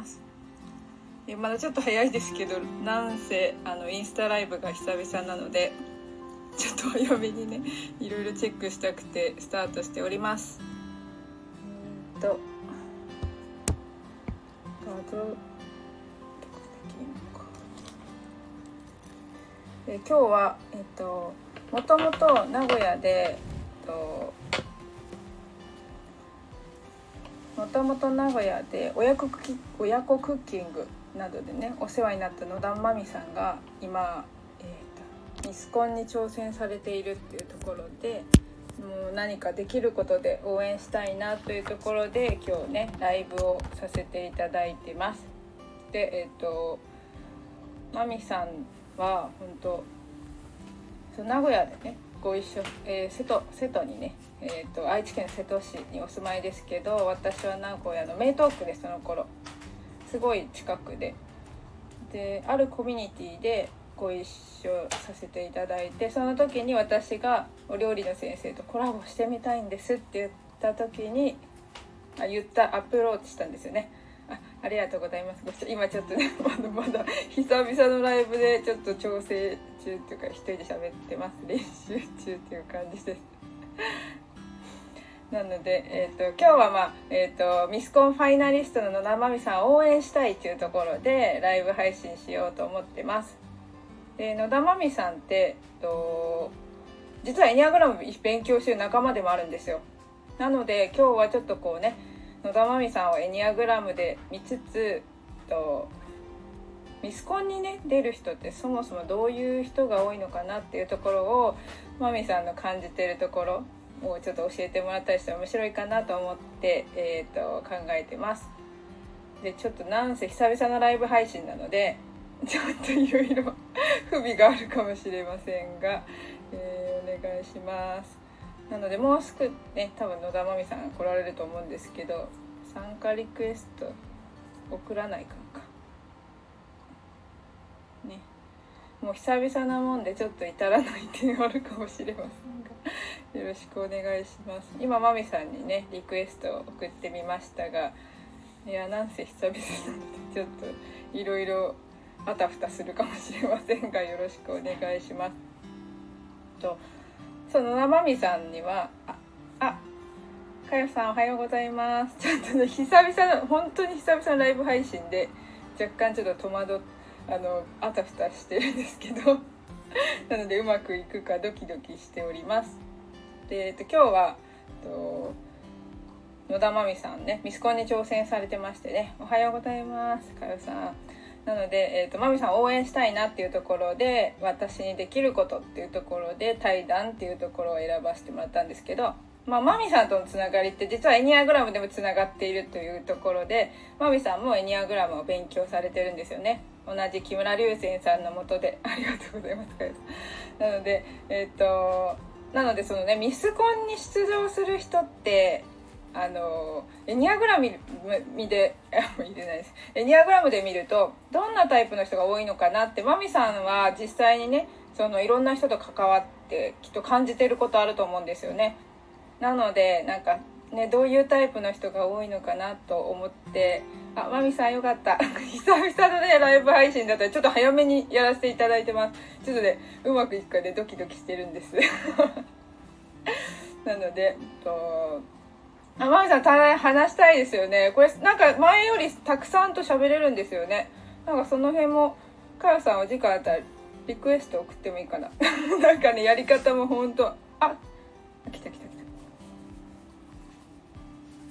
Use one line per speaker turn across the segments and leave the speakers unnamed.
ます。えまだちょっと早いですけどなんせあのインスタライブが久々なのでちょっと早めにねいろいろチェックしたくてスタートしております。えっと画像え今日はえっともともと名古屋でえっともともと名古屋で親子ク親子クッキングなどでねお世話になった野田真美さんが今、えーと、ミスコンに挑戦されているっていうところでもう何かできることで応援したいなというところで今日ねライブをさせていただいてます。でえっ、ー、と真美さんは本当名古屋でねご一緒、えー、瀬戸瀬戸にねえーと、愛知県瀬戸市にお住まいですけど私は名古屋の名東区でその頃すごい近くでであるコミュニティでご一緒させていただいてその時に私がお料理の先生とコラボしてみたいんですって言った時にあ言ったアプローチしたんですよね。あありがとうございます今ちょっとね まだまだ久々のライブでちょっと調整中っていうか一人で喋ってます 練習中っていう感じです なので、えーと、今日は、まあえーと、ミスコンファイナリストの野田真美さんを応援したいというところでライブ配信しようと思ってます。で野田真美さんって、と、実はエニアグラム勉強してる仲間でもあるんですよ。なので今日はちょっとこうね野田真美さんをエニアグラムで見つつとミスコンにね出る人ってそもそもどういう人が多いのかなっていうところを真美さんの感じてるところをちょっと教えてもらったりしたら面白いかなと思って、えーと、考えてます。でちょっとなんせ久々のライブ配信なので ちょっといろいろ不備があるかもしれませんが、えー、お願いします。なのでもうすぐね多分野田真美さんが来られると思うんですけど参加リクエスト送らないかんか。ね。もう久々なもんでちょっと至らない点あるかもしれませんがよろしくお願いします。今まみさんにねリクエストを送ってみましたがいやなんせ久々なのでちょっといろいろあたふたするかもしれませんがよろしくお願いします。とその生みさんにはああかよさんおはようございます。ちょっとね久々の本当に久々のライブ配信で若干ちょっと戸惑っあのあたふたしてるんですけどなのでうまくいくかドキドキしております。で、えっと、今日は、えっと、野田真美さんねミスコンに挑戦されてましてねおはようございますかよさん。なので、えーと、真美さん応援したいなっていうところで私にできることっていうところで対談っていうところを選ばせてもらったんですけどまあ、マミさんとのつながりって実はエニアグラムでもつながっているというところでマミさんもエニアグラムを勉強されてるんですよね。同じ木村隆泉さんのもとで。ありがとうございます。なのでえっ、ー、となのでそのねミスコンに出場する人ってあのエニアグラムで 入れないです。エニアグラムで見るとどんなタイプの人が多いのかなってマミさんは実際にねそのいろんな人と関わってきっと感じてることあると思うんですよね。なのでなんかねどういうタイプの人が多いのかなと思ってあマミさんよかった。久々のねライブ配信だったらちょっと早めにやらせていただいてます。ちょっとねうまくいくかでドキドキしてるんです。なのでとあまみさんた話したいですよねこれなんか前よりたくさんと喋れるんですよねなんかその辺もかよさんお時間あったらリクエスト送ってもいいかな なんかねやり方も本当あ来た来た来た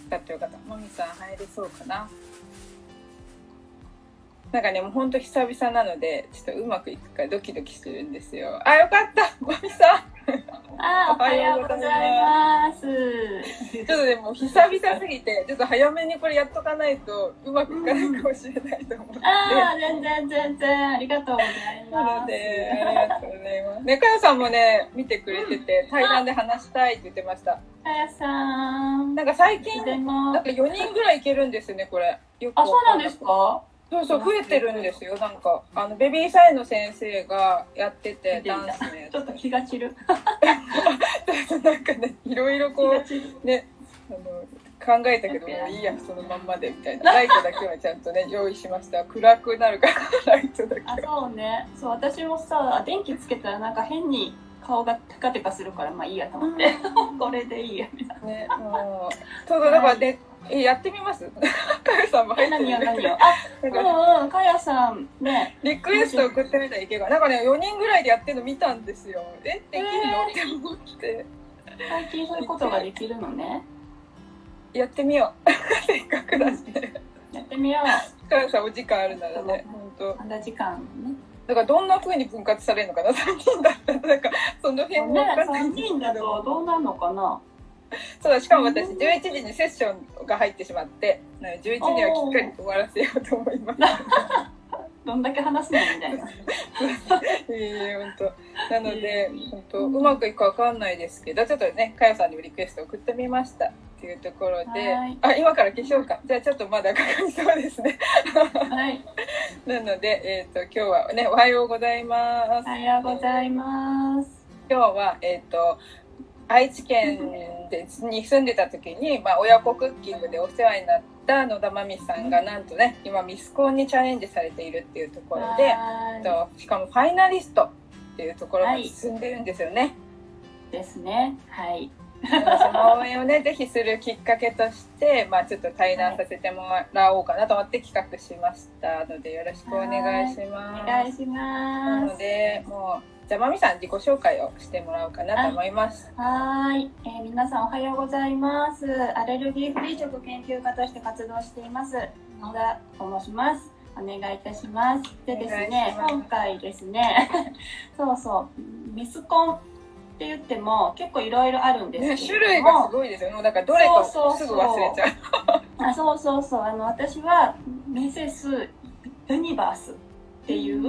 かったよかった。もみさん入れそうかな。なんかね、もうほんと久々なので、ちょっとうまくいくかドキドキするんですよ。あ、よかったもみさん
あおはようございます。
ちょっとでも久々すぎて、ちょっと早めにこれやっとかないとうまくいかないかもしれないと思って。
ああ、全然全然ありがとうございます。で、
ありがとうございます。ね、かやさんもね、見てくれてて、対談で話したいって言ってました。
かやさん。
なんか最近、なんか4人ぐらいいけるんですよね、これ。
あ、そうなんですか？
そうそう増えてるんですよなんか。あのベビーサインの先生がやっててダンス
ね ちょっと気が散る。
なんかねいろいろこうねあの考えたけどもういいやそのまんまでみたいな。ライトだけはちゃんとね 用意しました。暗くなるからライトだけ
あそうね。そう私もさ電気つけたらなんか変に顔がテカテカするからまあいいやと思って、これでいいやみたい
ねもうそうだだからねえやってみます？かよさんも。入って
な何よ
る
何よ。あうんうんかやさんね。
リクエスト送ってみたらいけばな？んかね4人ぐらいでやってるの見たんですよ。えできるの？って思って。
最近そういうことができるのね。
やってみよう。せっかくだしね。
やってみよう。
かよさんお時間あるならね本当。
まだ時間ね。
だからどんな風に分割されるのかな？3人だったらなんかその辺も
ね
分かんない
3人だとどうなるのかな？
そうだしかも私11時にセッションが入ってしまってなので11時にはきっかり終わらせようと思います。
どんだけ話すのみたいな。い
えいえ本当。なので本当うまくいくかわかんないですけどちょっとねかよさんにもリクエスト送ってみました。っていうところで
はい。
あ今から消しようか。じゃあちょっとまだかかりそうですね。
はい。
なのでえっ、と今日はねおはようございます。
おはようございます。
今日はえっ、と愛知県でに住んでた時に、まあ、親子クッキングでお世話になった野田真美さんがなんとね今ミスコンにチャレンジされているっていうところで、としかもファイナリストっていうところまで進んでるんですよね。
いですね。はい。
その応援をね ぜひするきっかけとして、まあ、ちょっと対談させてもらおうかなと思って企画しましたのでよろしくお願いします。
お願いし
なの
ます
でもうじゃあまみさん自己紹介をしてもらおうかなと思います。
はーい、えー皆さんおはようございます。アレルギーフリー食研究家として活動しています。野田と申します。お願いいたします。でですね今回ですね そうそう。ミスコンって言っても結構いろいろあるんです
ね、
けども。
類がすごいですよね。もうだからどれか
そうそうそう。
すぐ忘れちゃう。
あそうそうそう。あの私はミセスユニバースっていう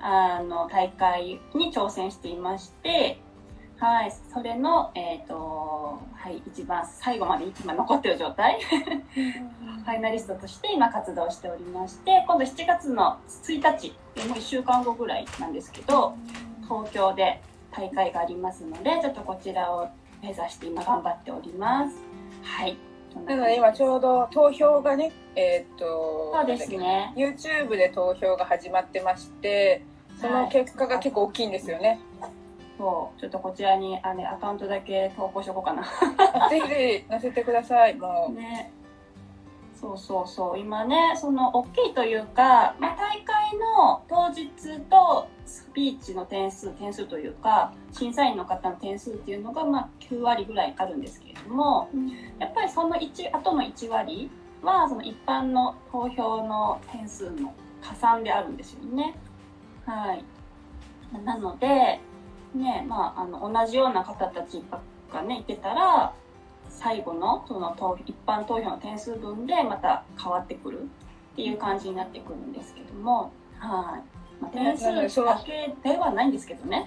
あの大会に挑戦していまして、はい、それの、えっとはい、一番最後まで今残ってる状態ファイナリストとして今活動しておりまして今度7月の1日もう1週間後ぐらいなんですけど東京で大会がありますのでちょっとこちらを目指して今頑張っております。はい
なので今ちょうど投票がね、えーっと
そうですね。
YouTube で投票が始まってまして、その結果が結構大きいんですよね。
そう、ちょっとこちらにあ、ね、アカウントだけ投稿しとこうかな。
ぜひぜひ載せてください。も
ね。そうそうそう。今ね、その大きいというか、まあ、大会の当日とスピーチの点数、点数というか、審査員の方の点数っていうのが、まあ、9割ぐらいあるんですけれども、やっぱりその1、あとの1割は、その一般の投票の点数の加算であるんですよね。はい。なので、ね、まあ、あの、同じような方たちがね、いてたら、最後のその投一般投票の点数分でまた変わってくるっていう感じになってくるんですけども、はい。まあ、点数だけではないんですけどね。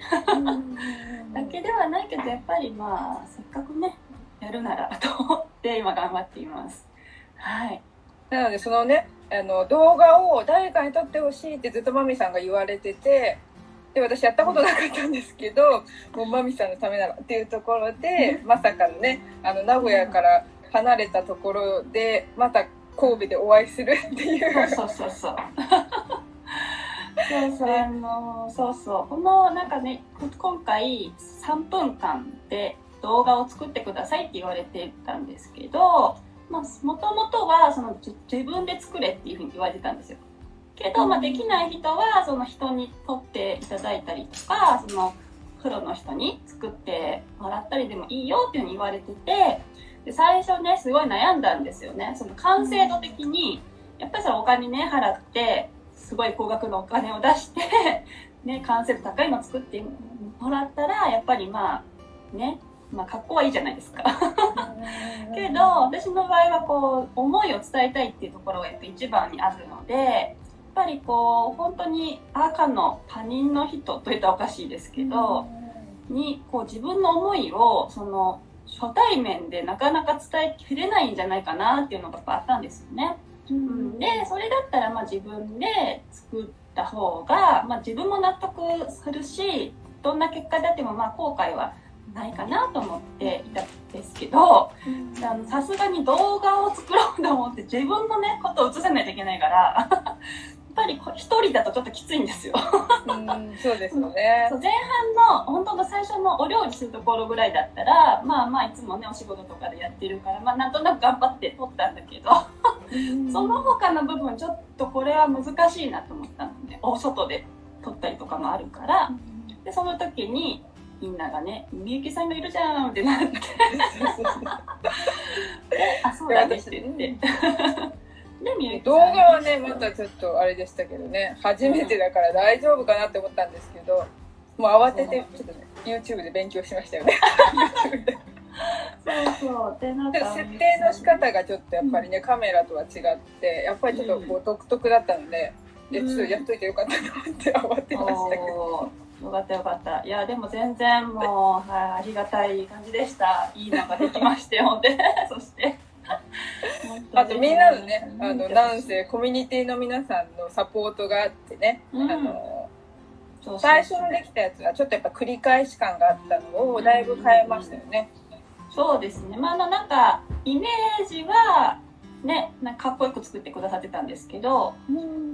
だけではないけど、やっぱりまあ、せっかくね、やるならと思って今頑張っています。はい。
なのでそのね、あの動画を誰かに撮ってほしいってずっとマミさんが言われてて、で私やったことなかったんですけど、もうマミさんのためならっていうところで、まさかのね、あの名古屋から離れたところでまた神戸でお会いするっていう。
そうそうそう。そうそう、あのそうそう。このなんかね、今回3分間で動画を作ってくださいって言われてたんですけど、まあ、もともとはその自自分で作れっていうふうに言われてたんですよ。けど、まあ、できない人はその人に撮っていただいたりとか、そのプロの人に作ってもらったりでもいいよっていうふうに言われてて、で最初ね、すごい悩んだんですよね。その完成度的に、やっぱりそのお金ね、払って、すごい高額のお金を出して、ね、完成度高いの作ってもらったら、やっぱりまあ、ね、まあ格好はいいじゃないですか。けど、私の場合はこう、思いを伝えたいっていうところがやっぱ一番にあるので、ぱりこう、本当に赤の他人の人と言ったらおかしいですけど、に、こう自分の思いを、その、初対面でなかなか伝えきれないんじゃないかなっていうのがやっぱあったんですよね。うん、でそれだったらまあ自分で作った方が、まあ、自分も納得するしどんな結果であってもまあ後悔はないかなと思っていたんですけどあのさすがに動画を作ろうと思って自分のねことを映さないといけないからぱりこ一人だとちょっときついんですよ。
うんそうですよね。
そう前半の本当の最初のお料理するところぐらいだったらまあまあいつもねお仕事とかでやってるから、まあ、なんとなく頑張って撮ったんだけど。その他の部分ちょっとこれは難しいなと思ったのでお外で撮ったりとかもあるから。でその時にみんながね「みゆきさんがいるじゃん」ってなって「あそうだね」って言って。
動画はねまたちょっとあれでしたけどね。初めてだから大丈夫かなって思ったんですけどもう慌ててちょっとね YouTube で勉強しましたよね。
そうそう。でなんか
で設定の仕方がちょっとやっぱりねカメラとは違ってやっぱりちょっとこう独特だったので、いやちょっとやっといてよかったなって慌てましたけど、
よかったよかった。いやでも全然もう、はい、ありがたい感じでした。いいのができましてほんでそして
あとみんなのねあのなんせコミュニティの皆さんのサポートがあってね、
うん。
あの
そうそう
最初にできたやつはちょっとやっぱ繰り返し感があったのをだいぶ変えましたよね。
そうですね。まああのなんかイメージはねなんかかっこよく作ってくださってたんですけど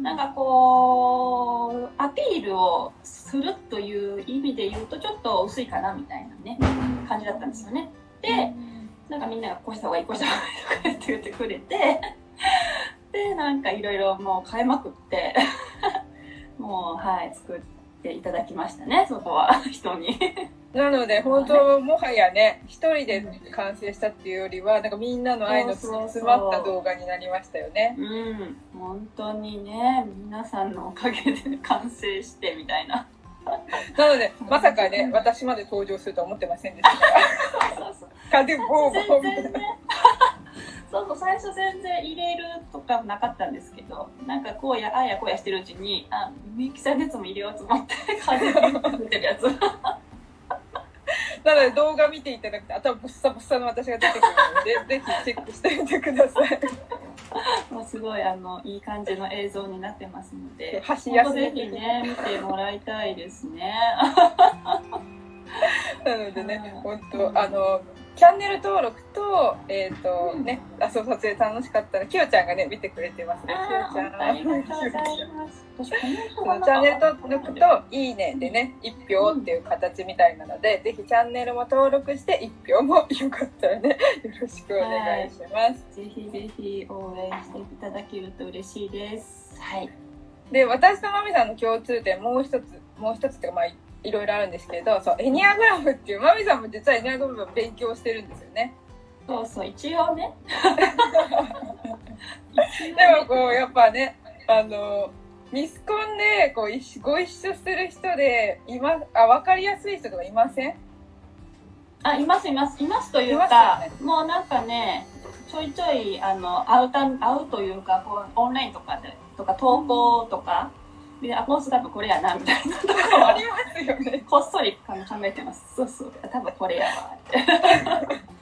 なんかこうアピールをするという意味で言うとちょっと薄いかなみたいなね感じだったんですよね。でなんかみんながこうした方がいいこうした方がいいとか言って言ってくれてでなんかいろいろもう変えまくって もうはい作っていただきましたねそこは人に。
なので本当もはやね一人で完成したっていうよりはなんかみんなの愛の
そうそうそう
詰まった動画になりましたよね。
うん本当にね皆さんのおかげで完成してみたいな。
なのでまさかね私まで登場するとは思ってませんでしたから。
そうそう
かでボーボ
全
ーみたいな。
然ねそうそう最初全然入れるとかなかったんですけどなんかこうやああやこうやしてるうちにあみゆきさんのやつも入れようと思って風で出てるやつ
なので動画見ていただくと頭ボッサボッサの私が出てくるのでぜひチェックしてみてください。
もうすごいあのいい感じの映像になってますので
箸休め。
ぜひね見てもらいたいですね。
なのでね本当あのチャンネル登録とえっ、とねあそう撮影楽しかったらきよちゃんがね見てくれてますね。きよちゃん。
ありがとうございます。
の チャンネル登録と「いいね」でね1票っていう形みたいなので、ぜひチャンネルも登録して1票もよかったらねよろしくお願いします。
ぜひぜひ応援していただけると嬉しいです。はい。
で私とまみさんの共通点もう一つもう一つっていうかまあいいろいろあるんですけどそうエニアグラムっていうまみさんも実はエニアグラムを勉強してるんですよね。
そうそう一応ね。
でもこうやっぱねあのミスコンでこうご一緒する人で今あ分かりやすい人とかいません？
あいますいます。いますというか、
よ
もうなんかねちょいちょいあの会うたん会うというかこうオンラインとかでとか投稿とか、であこの人多分これやなみたいなとこは
ありますよね。
こっそり考えてます。そうそう。多分これやわ。っ て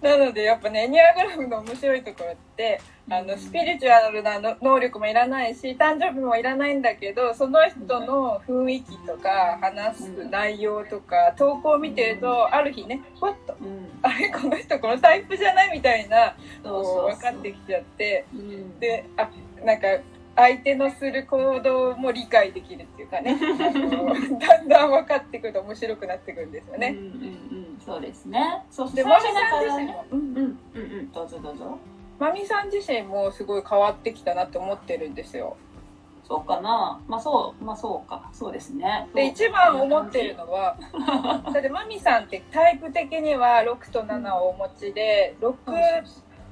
なのでやっぱねエニアグラムの面白いところってあのスピリチュアルなの能力もいらないし誕生日もいらないんだけどその人の雰囲気とか話す内容とか投稿を見てるとある日ねふわっと
うん。
あれこの人このタイプじゃないみたいなこう分かってきちゃって
うん。
であなんか相手のする行動も理解できるっていうかね。だんだん分かってくると面白くなってくるんですよね。
うんうんうん。そうですね。そうそう
で
最初
マミさん自身も、うん
うんうんうん。どうぞどうぞ。
マミさん自身もすごい変わってきたなって思ってるんですよ。
そうかな。まあそうまあそうか。そうですね。
で一番思ってるのはだってマミさんってタイプ的には6と7をお持ちで6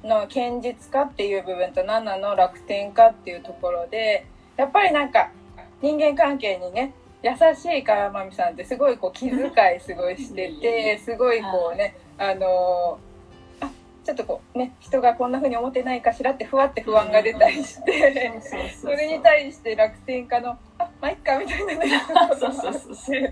の堅実化っていう部分と7の楽天化っていうところでやっぱりなんか人間関係にね優しいからマミさんってすごいこう気遣いすごいしててすごいこうねあのーあちょっとこうね人がこんな風に思ってないかしらってふわって不安が出たりして。
そ
れに対して楽天家の「あまあいっか」みたいなね。
そうそうそうそう。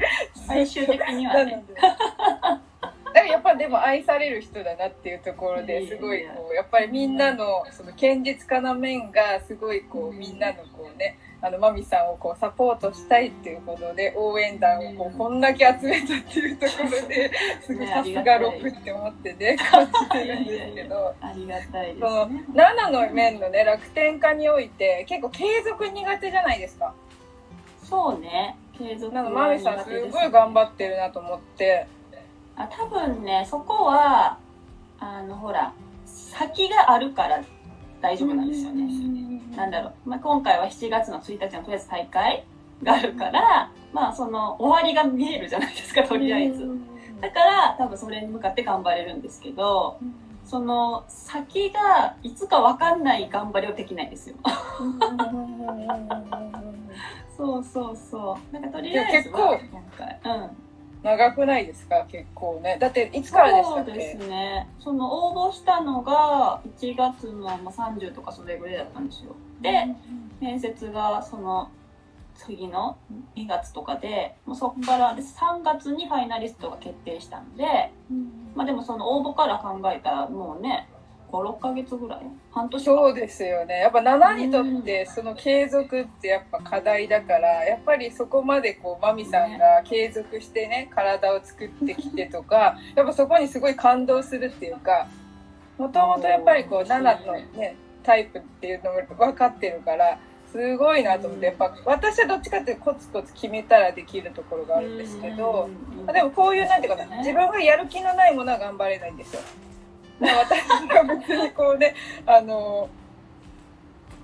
最終的にはね
やっぱぱでも愛される人だなっていうところですごいこうやっぱりみんなのその堅実家な面がすごいこうみんなのこうねあのマミさんをこうサポートしたいっていうことで応援団をこうこんだけ集めたっていうところですごいさすが6って思ってね感じてるんですけど。
ありがたいです、ね、
その7の面のね楽天家において結構継続苦手じゃないですか。
そうね。継続
なんかマミさんすごい頑張ってるなと思って。
あ多分ねそこはあのほら先があるから大丈夫なんですよね。なんだろう、まあ、今回は7月の1日のとりあえず大会があるから、まあその終わりが見えるじゃないですかとりあえず。だから多分それに向かって頑張れるんですけどその先がいつか分かんない頑張りをできないんですよ。そうそうそう。なん。かとりあえずは今回。うん。
長くないですか？結構ね。だっていつからでしたっ
そうです
け
ね。その応募したのが1月のまあ30とかそれぐらいだったんですよ。で、面接がその次の2月とかで、もうそこからで3月にファイナリストが決定したんで、まあでもその応募から考えたらもうね、5、6ヶ月ぐらい？半年？
そうですよね。やっぱ7にとってその継続ってやっぱ課題だから、やっぱりそこまでこうマミさんが継続してね、体を作ってきてとか、やっぱそこにすごい感動するっていうか、もともとやっぱりこう7のね、タイプっていうのも分かってるから、すごいなと思って、やっぱ私はどっちかっていうとコツコツ決めたらできるところがあるんですけど、でもこういうなんていうかな自分がやる気のないものは頑張れないんですよ。だから私が別にこうねあの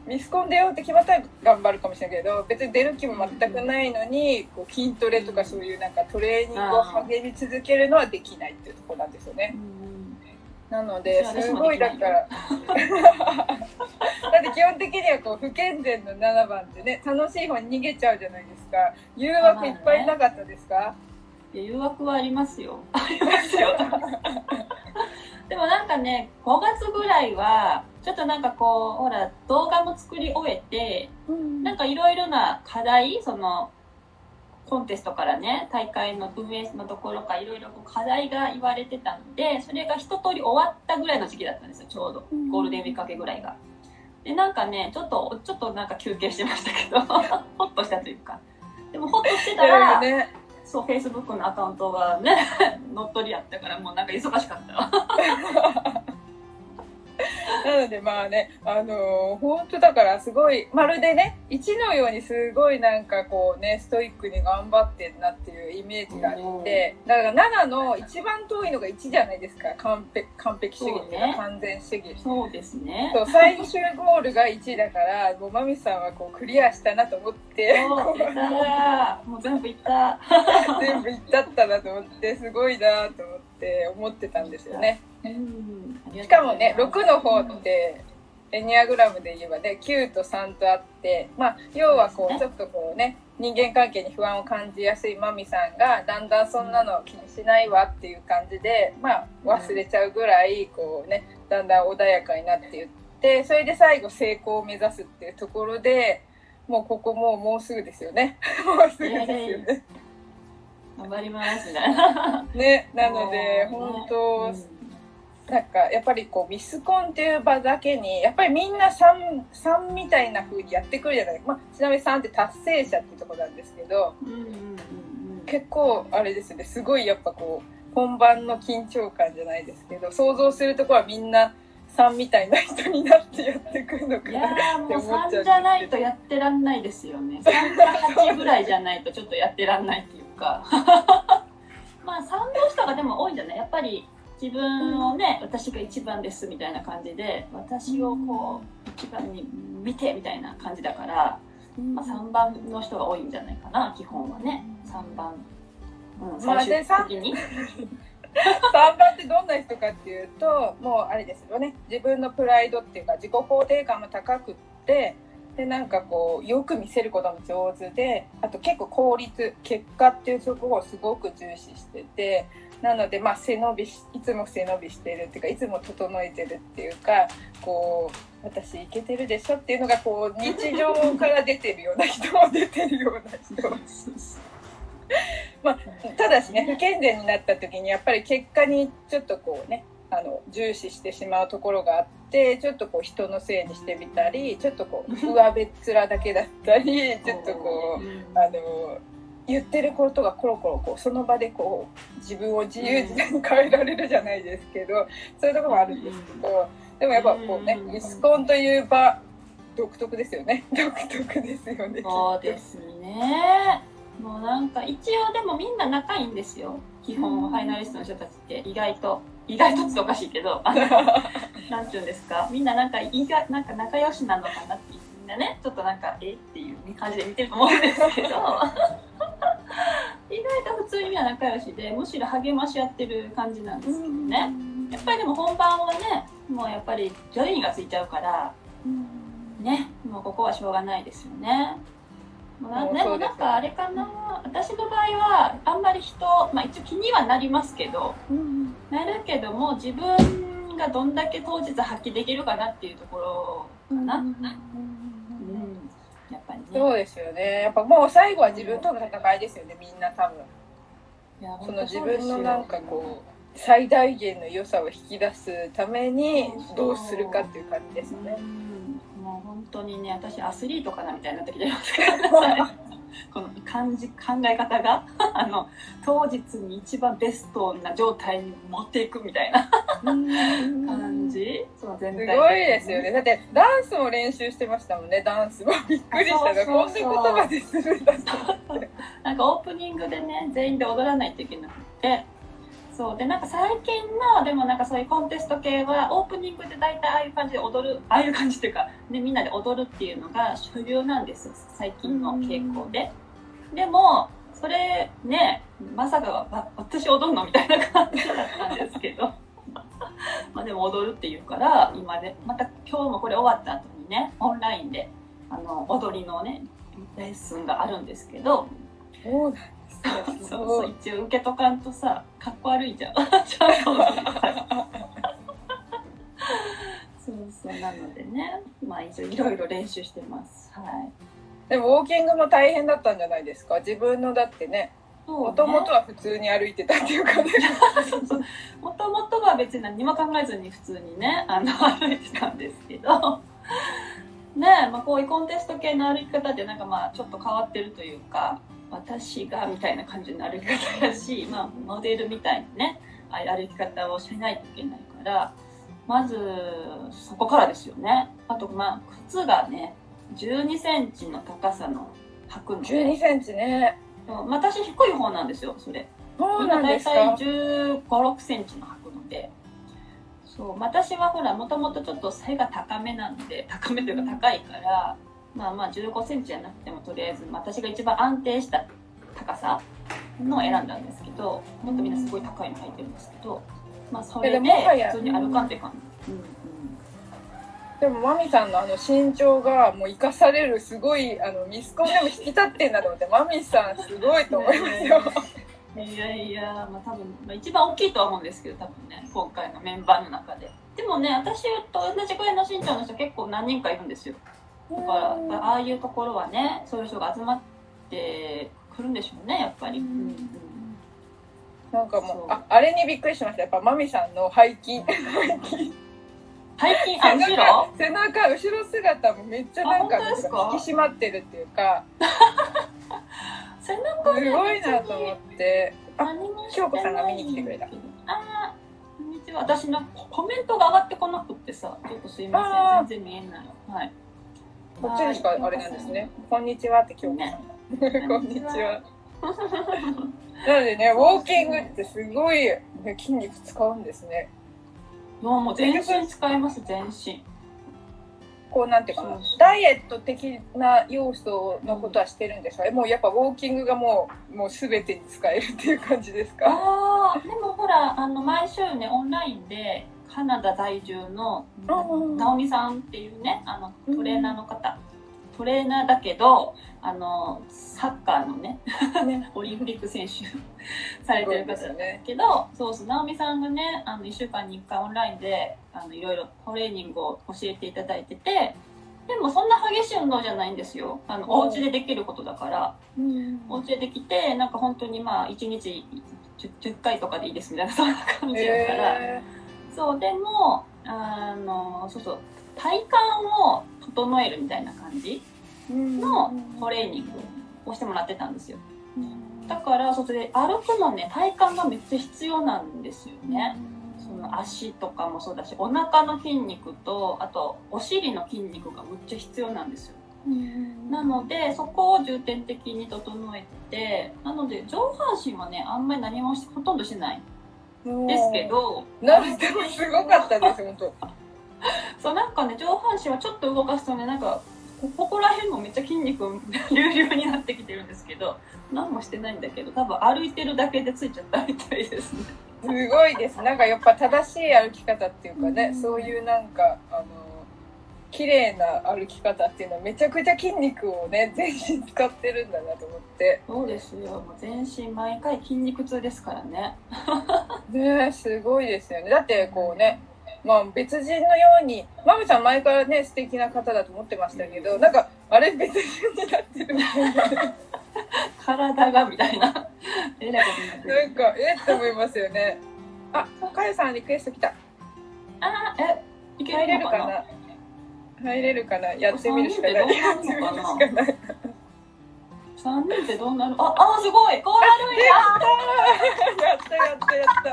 ミスコン出ようって決まったら頑張るかもしれないけど別に出る気も全くないのにこう筋トレとかそういうなんかトレーニングを励み続けるのはできないっていうところなんですよね。なのですごいだから だって基本的にはこう不健全の7番ってね楽しい方に逃げちゃうじゃないですか誘惑いっぱいなかったですか、
いや誘惑はありますよ。ありますよ。でもなんかね、5月ぐらいは、ちょっとなんかこう、ほら、動画も作り終えて、なんかいろいろな課題、その、コンテストからね、大会の運営のところからいろいろこう課題が言われてたんで、それが一通り終わったぐらいの時期だったんですよ、ちょうど。ゴールデンウィーク明けぐらいが。で、なんかね、ちょっと、ちょっとなんか休憩してましたけど、ほっとしたというか。でもほっとしてたら、
ね
そう、フェイスブックのアカウントがね、乗っ取りやったから、もうなんか忙しかった。
なのでまあね、あのー本当だからすごい、まるでね、1のようにすごいなんかこうね、ストイックに頑張ってんなっていうイメージがあって、だから7の一番遠いのが1じゃないですか、完璧完璧主義っていうか、完全主義。
そうですね。
そう最終ゴールが1だから、もうマミさんはこうクリアしたなと思って、
もう全部いった。
全部いったったなと思って、すごいなと思って思ってたんですよね。
うん。
しかもね6の方ってエニアグラムで言えばね9と3とあってまあ要はこうちょっとこうね人間関係に不安を感じやすいマミさんがだんだんそんなの気にしないわっていう感じでまあ忘れちゃうぐらいこうねだんだん穏やかになっていってそれで最後成功を目指すっていうところでもうここもうもうすぐですよね もうすぐですよね。
頑張りますみたいな。
ねなので本当、
うん
なんかやっぱりこうミスコンっていう場だけにやっぱりみんな 3, 3みたいな風にやってくるじゃない、まあ、ちなみに3って達成者っていうところなんですけど
うんうんうんうん。
結構あれですよねすごいやっぱこう本番の緊張感じゃないですけど想像するところはみんな3みたいな人になってやってくるのかなって思っちゃうんですけ
3
ど
じゃないとやってらんないですよね。3か8ぐらいじゃないとちょっとやってらんないっていうか。まあ3の人がでも多いんじゃない？やっぱり自分をね、私が一番ですみたいな感じで、私をこう一番に見てみたいな感じだから、まあ、3番の人が多いんじゃないかな、基本はね。3番。うん、
まあ
最終的に。
3番ってどんな人かっていうともうあれですよね自分のプライドっていうか自己肯定感も高くってでなんかこうよく見せることも上手であと結構効率結果っていうところをすごく重視しててなのでまあ背伸びしいつも背伸びしてるっていうかいつも整えてるっていうかこう私いけてるでしょっていうのがこう日常から出てるような人も出てるような人まあ、ただしね不健全になった時にやっぱり結果にちょっとこうねあの重視してしまうところがあってちょっとこう人のせいにしてみたりちょっとこう上べっ面だけだったりちょっとこうあの言ってることがコロコロこうその場でこう自分を自由自在に変えられるじゃないですけどそういうところもあるんですけどでもやっぱこうねミスコンという場独特ですよね。独特ですよね。
そうですね。もうなんか一応でもみんな仲いいんですよ。基本ファイナリストの人たちって。意外と。意外とっておかしいけど。あの なんていうんですか。みんななんか意外なんか仲良しなのかなって。みんなねちょっとなんかえ？っていう感じで見てると思うんですけど意外と普通にみんな仲良しでむしろ励まし合ってる感じなんですけどね。やっぱりでも本番はねもうやっぱり順位がついちゃうからねもうここはしょうがないですよね。もうなでもなんかあれかな私の場合はあんまり人、まあ、一応気にはなりますけど、なるけども自分がどんだけ当日発揮できるかなっていうところかな。
そうですよね。やっぱもう最後は自分との戦いですよねみんな多分。その自分のなんかこう最大限の良さを引き出すためにどうするかっていう感じですね。
うん。もう本当にね私アスリートかなみたいになってきてますから。ね この感じ考え方が あの当日に一番ベストな状態に持っていくみたいな感じ。その全
す
体
ごいですよね。だってダンスも練習してましたもんね。ダンスも。びっくりしたがこんな言葉でするんだと思って。
なんかオープニングでね全員で踊らないといけなくてそう。でなんか最近のでもなんかそういうコンテスト系はオープニングで大体ああいう感じで踊るああいう感じっていうか、ね、みんなで踊るっていうのが主流なんです最近の傾向で。でもそれねまさかわ私踊るのみたいな感じだったんですけど。まあでも踊るっていうから今で。また今日もこれ終わった後にねオンラインであの踊りのねレッスンがあるんですけど。
そうなん
そうそう一応受けとかんとさかっこ悪いじゃん。そうそう。なのでね。まあ一応いろいろ練習してます。はい。
でもウォーキングも大変だったんじゃないですか？自分のだってね、もともとは普通に歩いてたっていうかね。
もともとは別に何も考えずに普通にねあの 歩いてたんですけど。ねえ、まあ、こういうコンテスト系の歩き方ってなんかまあちょっと変わってるというか私がみたいな感じの歩き方やし、まあ、モデルみたいにね歩き方をしないといけないからまずそこからですよねあとまあ靴がね12センチの高さの履くので
12センチね。
私低い方なんですよそれ
そうなんですか？
大体1 5 6センチの履くのでそう私はほらもともとちょっと背が高めなんで高めというか高いから、まあまあ1 5センチじゃなくてもとりあえず私が一番安定した高さのを選んだんですけどもっとみんなすごい高いの履いてるんですけど、まあそれで普通に歩かんって感じ、う
でもマミさんのあの身長がもう生かされるすごいあのミスコンでも引き立ってんだと思ってマミさんすごいと思いますよ。
いやいや、まあ多分、まあ、一番大きいとは思うんですけど、多分ね、今回のメンバーの中で。でもね、私と同じくらいの身長の人結構何人かいるんですよ。だから、ああいうところはね、そういう人が集まってくるんでしょうね、やっぱり。
う
うん
なんかも
そう。
うああれにびっくりしました。やっぱマミさんの背筋。背筋
あ、後ろ？
背中後ろ姿もめっちゃなんか引き締まってるっていうか。
背中
すごいなと思って。あ京子さんが見に来てくれた。
ああ、こんにちは。私のコメントが上がってこなくってさ、ちょっとすいません、全然見えない。はい。
こっちにしかあれなんですね「こんにちは」って京子さんがこんにちは。なのでねウォーキングってすごい、ね、筋肉使うんですね。
いやもう全身使います、全身。
こうなんていうかダイエット的な要素のことはしてるんですか？ねもうやっぱウォーキングがもうもう全てに使えるっていう感じですか？
ああ、でもほら、あの、毎週ね、オンラインで、カナダ在住の、
うん
ナオミさんっていうね、あの、トレーナーの方。トレーナーだけど、あの、サッカーのね、
ね。
オリンピック選手 されてる方だけど、そうそう、直美さんがね、あの、1週間に1回オンラインで、あの、いろいろトレーニングを教えていただいてて、でもそんな激しい運動じゃないんですよ。あの
うん。
お家でできることだから。お家でできてなんか本当にまあ1日 10, 10回とかでいいですみたいなそんな感じだから、
え
そうでもあのそうそう体幹を整えるみたいな感じ
ー
のトレーニングをしてもらってたんですよ。だからそれで歩くのね体幹がめっちゃ必要なんですよね。その足とかもそうだしお腹の筋肉とあとお尻の筋肉がむっちゃ必要なんですよ。なのでそこを重点的に整えてなので上半身はねあんまり何もしほとんどしないですけど
なんでもすごかったです本当。
そうなんかね上半身はちょっと動かすとねなんかこここら辺もめっちゃ筋肉隆々になってきてるんですけど何もしてないんだけど多分歩いてるだけでついちゃったみたいですね。
すごいです。なんかやっぱ正しい歩き方っていうかね、
うん。
そういうなんかあの綺麗な歩き方っていうのはめちゃくちゃ筋肉をね 全身使ってるんだなと思って。
そうですよ。もう全身毎回筋肉痛ですからね。
ねすごいですよね。だってこうねまあ別人のようにマミさん前からね素敵な方だと思ってましたけどなんかあれ別人になってるみたいな。
体がみたいな。えらいことになってる。
なんかえって思いますよね。あかよさんリクエスト来た。
あーえいけるかな？
入れるかなやってみるしかない。やってみるしかない
3人ってどうなるああすごい。こうなるんや
やったやったやった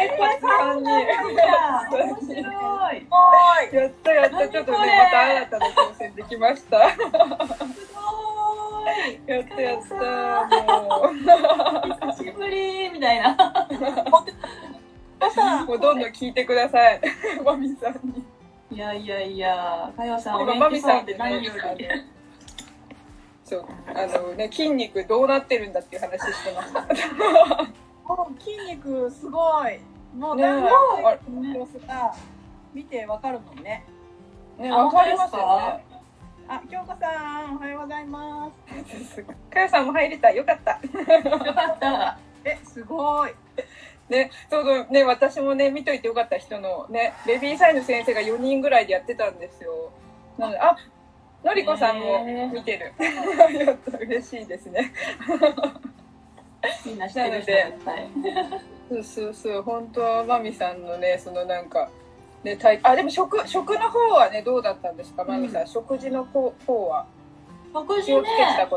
えこっち三人
面白い。
やったやったちょっとねまた新たな挑戦できました。
すご
やったやったもう
い久しぶりみたいな。
もうどんどん聞いてください。マミさんに
いやいやいやかよさんお元気そう
で
何より
そう。あのね筋肉どうなってるんだっていう話してました
もう筋肉すごい。もう
ね
なんか
あ
様子が見てわかるもんね。
ね
あ
わかりますよね。
あ、京子さんおはようございます。
かよさんも入れた。よかった。
よかった。
え、すごい。
ね、そうそうね、私もね、見といてよかった人のね、ベビーサインの先生が4人ぐらいでやってたんですよ。なので、あ、のりこさんも見てる。やった、嬉しいですね。
みんな知ってる人絶対
そうそうそう、本当はマミさんのね、そのなんか、ね、体あ、でも食、食の方はね、どうだったんですか、マミさん。食事の方方は。
食事ね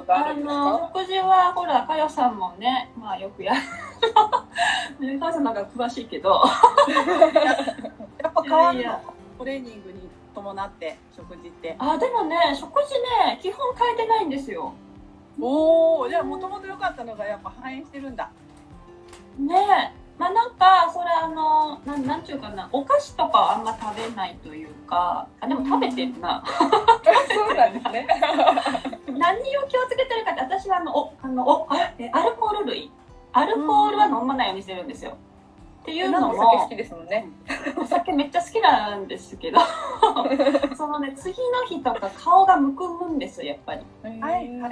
あ
の食事はほらかよさんもねまあよくやるねかよさんなんか詳しいけど。
やっぱ変わるの？トレーニングに伴って食事って。
あでもね食事ね基本変えてないんですよ。
おお、じゃあもともと良かったのがやっぱ反映してるんだ。
ねえ。まあなんかそれあのなんなんちゅうかなお菓子とかはあんま食べないというかあでも食べてるな。
そうなんですね。
何を気をつけてるかって私はあのおあのおあえアルコール類？アルコールは飲まないようにしてるんですよ。っていうの
お酒好
も
きですもんね。
お酒めっちゃ好きなんですけど。そのね次の日とか顔がむくむんですよやっぱり。
はいはい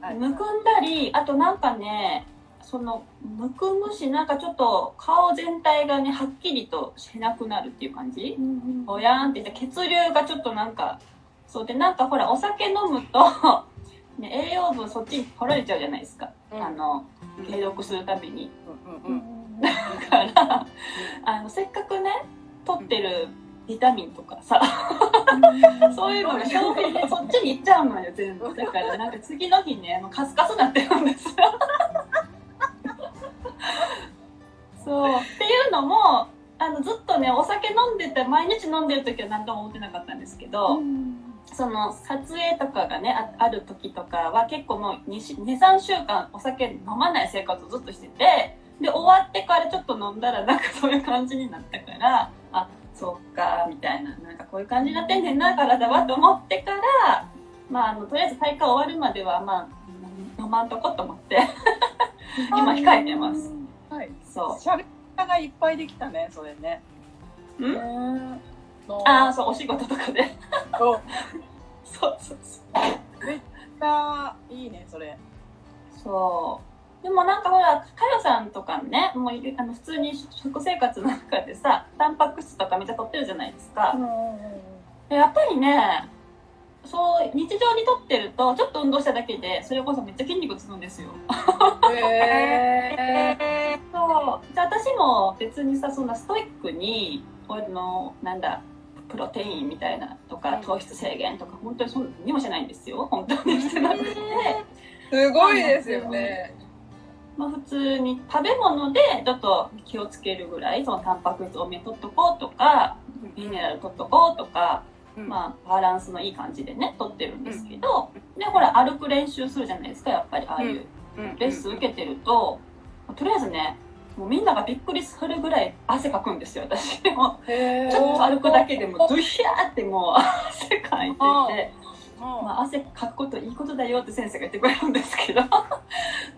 はい。
むくんだりあとなんかねそのむくむしなんかちょっと顔全体がねはっきりとしなくなるっていう感じ。ぼやーんって言って血流がちょっとなんかそうでなんかほらお酒飲むと、ね、栄養分そっちに取られちゃうじゃないですか、
うん
あの継続するために。
うんうんうん。
だからあのせっかくね取ってるビタミンとかさそういうのが消費でそっちに行っちゃうのよ全部。だからなんか次の日ねもうカスカスになってるんですよ。そう。っていうのもあのずっとねお酒飲んでて毎日飲んでる時は何とも思ってなかったんですけど、その撮影とかがねあある時とかは結構もう23週間お酒飲まない生活をずっとしててで終わってからちょっと飲んだらなんかそういう感じになったからあそっかみたいななんかこういう感じになってんねんな体はと思ってからまああのとりあえず大会終わるまではまあ飲まんとこと思って 今控えてます
はい。
そ
喋り方がいっぱいできたね、それね。
ううん
の
ああそうお仕事とかで
そう。
そうそうそう
あいいね、それ。
そう。でもなんかほら、かよさんとかね、もうあの普通に食生活の中でさ、タンパク質とかめっちゃ取ってるじゃないですか。でやっぱりね、そう日常にとってるとちょっと運動しただけでそれこそめっちゃ筋肉つくんですよ
へ
そうじゃあ私も別にさそんなストイックにこのなんだプロテインみたいなとか糖質制限とか本当にそんにもしないんですよ。本当に。してなくて、
すごいですよね。
まあ、普通に食べ物でちょっと気をつけるぐらいそのタンパク質多めに取っとこうとかミネラル取っとこうとか、
うん。
まあ、バランスのいい感じでね取ってるんですけど、でほら歩く練習するじゃないですかやっぱりああいうレッスン受けてると、とりあえずねもうみんながびっくりするぐらい汗かくんですよ私も。ちょっと歩くだけでもドヒャーってもう 汗かいてて、まあ、汗かくこといいことだよって先生が言ってくれるんですけど。っ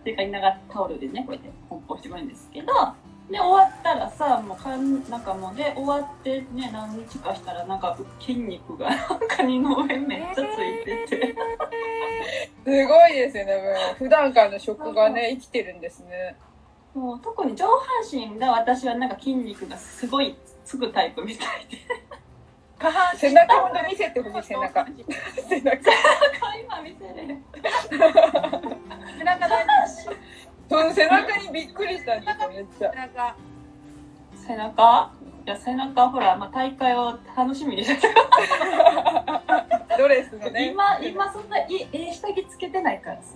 て言いながらタオルでねこうやってポンポンしてくれるんですけど。で終わったらさもうかんなんかもうで終わってね何日かしたらなんか筋肉が なんか二の上めっちゃついてて。
すごいですよね。普段からの食がね、生きてるんですね。
もう特に上半身が私はなんか筋肉がすごいつくタイプみたいで。
下半身
背中ほど見せてほしい、背中。背中。
今見せれる。
背中。大事
その背中。にびっくりしたんですよ、めっちゃ
背。中。
背中。いや背中。ほら、まあ、大会を楽しみにして
ドレスのね。
今今そんないえ下着つけてないからさ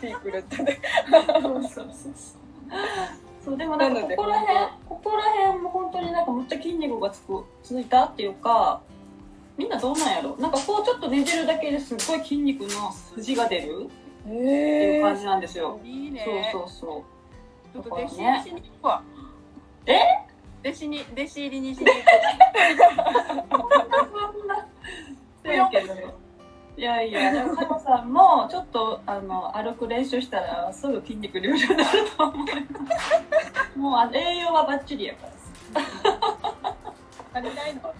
シークレットで。
そうそうそう。そうでもなんかここら辺ここら辺も本当になんかむっちゃ筋肉がつくついたっていうかみんなどうなんやろ？なんかこうちょっとねじるだけですっごい筋肉の筋が出るってい
へ
う感じなんですよ、
いいね。
そうそうそう。
ちょっと弟子入りしに行くわ。
え？
弟子に弟子入りにしに行く。
そんな。そうやけどいやいや、でも、かのさんも、ちょっと、あの、歩く練習したら、すぐ筋肉隆々になると思います。もう、あの、栄養はバッチリやから
足りないの
さ。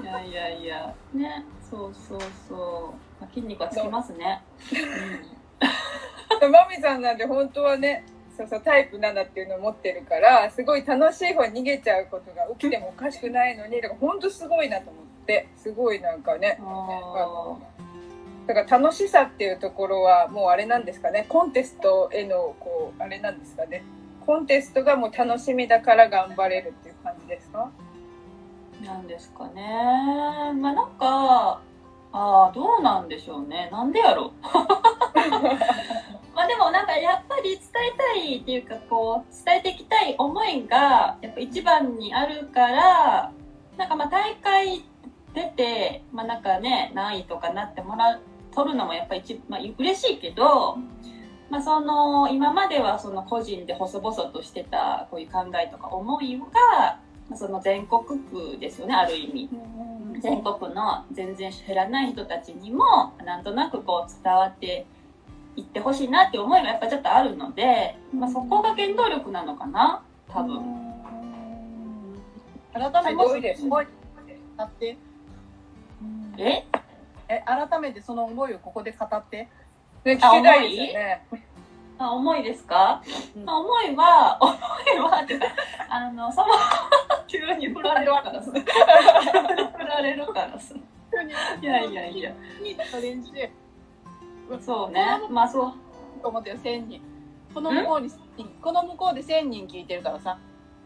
いやいやいや、ね、そうそうそう。まあ、筋肉はつきますね。
マミさんなんで本当はね、そうそうタイプ7っていうのを持ってるから、すごい楽しい方に逃げちゃうことが起きてもおかしくないのに、だから本当すごいなと思って、すごいなんかね
う、ん。あ
だから楽しさっていうところはもうあれなんですかね、コンテストへのこう、あれなんですかね。コンテストがもう楽しみだから頑張れるっていう感じですか？
ーなんですかね。まあ、なんか、ああ、どうなんでしょうね。なんでやろ まあでもなんかやっぱり伝えたいっていうかこう伝えていきたい思いがやっぱ一番にあるからなんかまあ大会出てまあなんかね何位とかなってもらう取るのもやっぱ一、まあ、嬉しいけど、まあ、その今まではその個人で細々としてたこういう考えとか思いが、まあ、その全国区ですよねある意味。全国の全然知らない人たちにもなんとなくこう伝わっていってほしいなって思いがやっぱちょっとあるので、まあ、そこが原動力なのかな多分。
改めて
すごいです
思い語って
え？
え改めてその思いをここで語って。
ね、聞きたいですよね。
あ重いですか、
うん。
まあ重いは重いはあのその急に振られるからさ。振られるからさ。いやいやいや。そうね。まあそう。
と思ってよ1000人。この向こうにこの向こうで1000人聞いてるからさ